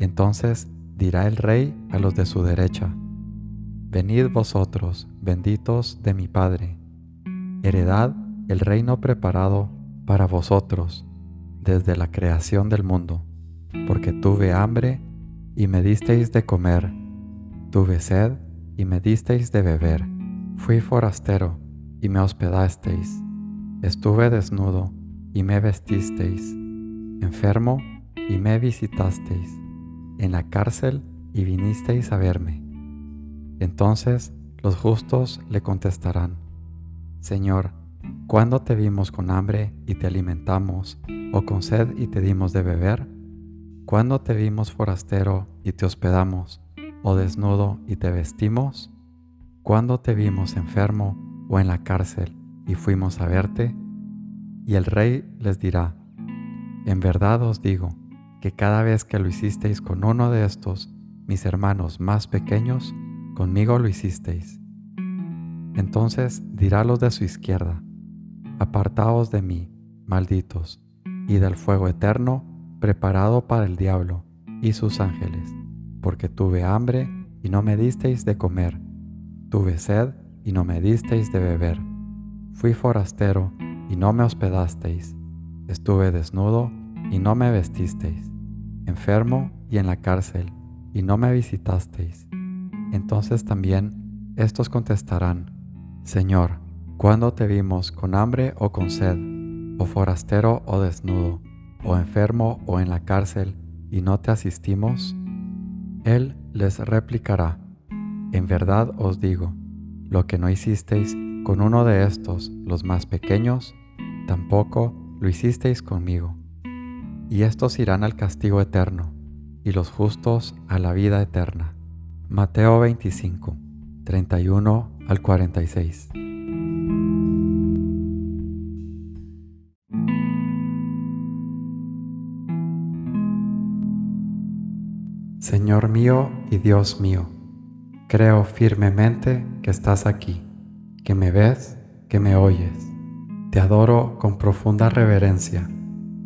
Entonces dirá el rey a los de su derecha, Venid vosotros, benditos de mi Padre, heredad el reino preparado para vosotros desde la creación del mundo, porque tuve hambre y me disteis de comer, tuve sed y me disteis de beber, fui forastero y me hospedasteis, estuve desnudo y me vestisteis, enfermo y me visitasteis, en la cárcel y vinisteis a verme. Entonces los justos le contestarán, Señor, ¿cuándo te vimos con hambre y te alimentamos, o con sed y te dimos de beber? ¿Cuándo te vimos forastero y te hospedamos, o desnudo y te vestimos? ¿Cuándo te vimos enfermo o en la cárcel y fuimos a verte? Y el rey les dirá, en verdad os digo que cada vez que lo hicisteis con uno de estos, mis hermanos más pequeños, conmigo lo hicisteis. Entonces dirá los de su izquierda, apartaos de mí, malditos, y del fuego eterno preparado para el diablo y sus ángeles, porque tuve hambre y no me disteis de comer, tuve sed y no me disteis de beber, fui forastero y no me hospedasteis, estuve desnudo y no me vestisteis, enfermo y en la cárcel y no me visitasteis. Entonces también estos contestarán, Señor, ¿cuándo te vimos con hambre o con sed, o forastero o desnudo, o enfermo o en la cárcel, y no te asistimos? Él les replicará, En verdad os digo, lo que no hicisteis con uno de estos, los más pequeños, tampoco lo hicisteis conmigo. Y estos irán al castigo eterno, y los justos a la vida eterna. Mateo 25, 31 al 46. Señor mío y Dios mío, creo firmemente que estás aquí, que me ves, que me oyes. Te adoro con profunda reverencia.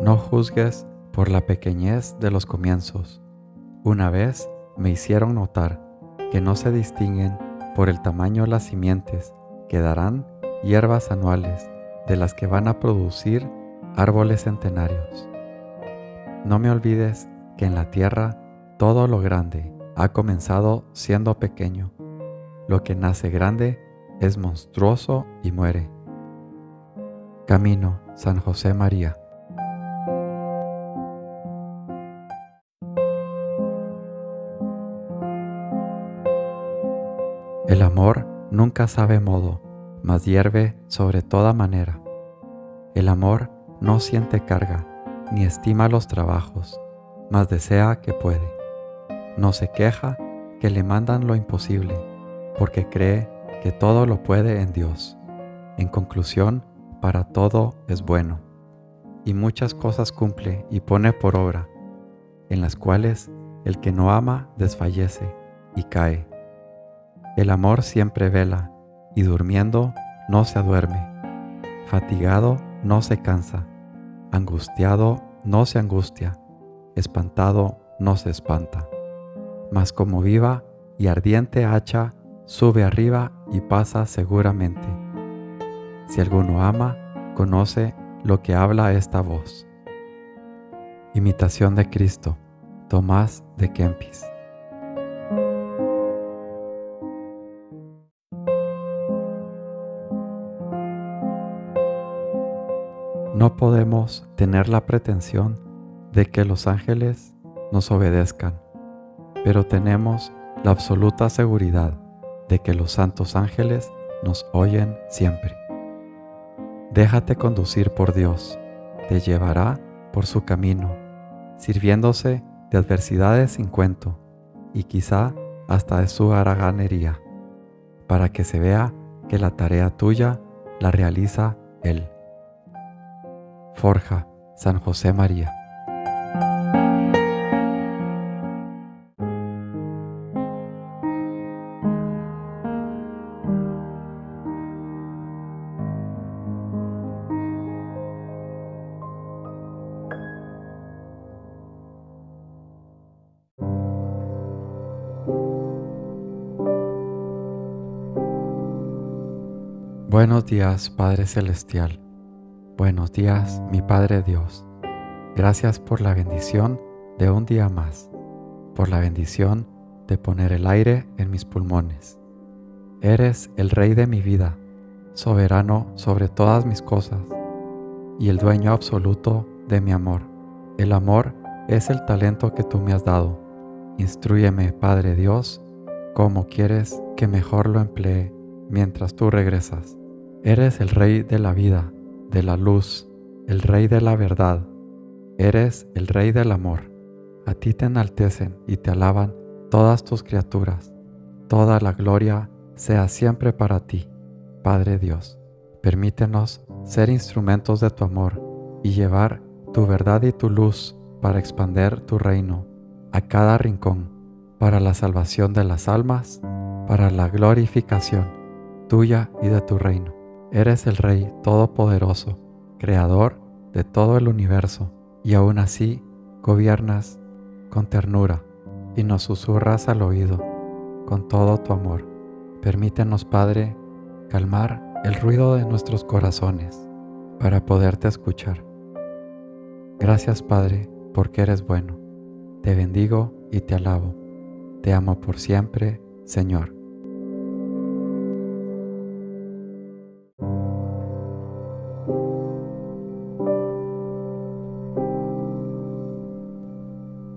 No juzgues por la pequeñez de los comienzos. Una vez me hicieron notar que no se distinguen por el tamaño las simientes que darán hierbas anuales de las que van a producir árboles centenarios. No me olvides que en la tierra todo lo grande ha comenzado siendo pequeño. Lo que nace grande es monstruoso y muere. Camino San José María. El amor nunca sabe modo, mas hierve sobre toda manera. El amor no siente carga, ni estima los trabajos, mas desea que puede. No se queja que le mandan lo imposible, porque cree que todo lo puede en Dios. En conclusión, para todo es bueno, y muchas cosas cumple y pone por obra, en las cuales el que no ama desfallece y cae el amor siempre vela, y durmiendo no se duerme. Fatigado no se cansa, angustiado no se angustia, espantado no se espanta. Mas como viva y ardiente hacha, sube arriba y pasa seguramente. Si alguno ama, conoce lo que habla esta voz. Imitación de Cristo, Tomás de Kempis. No podemos tener la pretensión de que los ángeles nos obedezcan, pero tenemos la absoluta seguridad de que los santos ángeles nos oyen siempre. Déjate conducir por Dios, te llevará por su camino, sirviéndose de adversidades sin cuento y quizá hasta de su haraganería, para que se vea que la tarea tuya la realiza Él. Forja, San José María. Buenos días, Padre Celestial. Buenos días, mi Padre Dios. Gracias por la bendición de un día más, por la bendición de poner el aire en mis pulmones. Eres el Rey de mi vida, soberano sobre todas mis cosas y el dueño absoluto de mi amor. El amor es el talento que tú me has dado. Instruyeme, Padre Dios, cómo quieres que mejor lo emplee mientras tú regresas. Eres el Rey de la vida, de la luz, el Rey de la verdad. Eres el Rey del amor. A ti te enaltecen y te alaban todas tus criaturas. Toda la gloria sea siempre para ti, Padre Dios. Permítenos ser instrumentos de tu amor y llevar tu verdad y tu luz para expander tu reino a cada rincón, para la salvación de las almas, para la glorificación tuya y de tu reino. Eres el Rey Todopoderoso, Creador de todo el universo, y aún así gobiernas con ternura y nos susurras al oído con todo tu amor. Permítenos, Padre, calmar el ruido de nuestros corazones para poderte escuchar. Gracias, Padre, porque eres bueno. Te bendigo y te alabo. Te amo por siempre, Señor.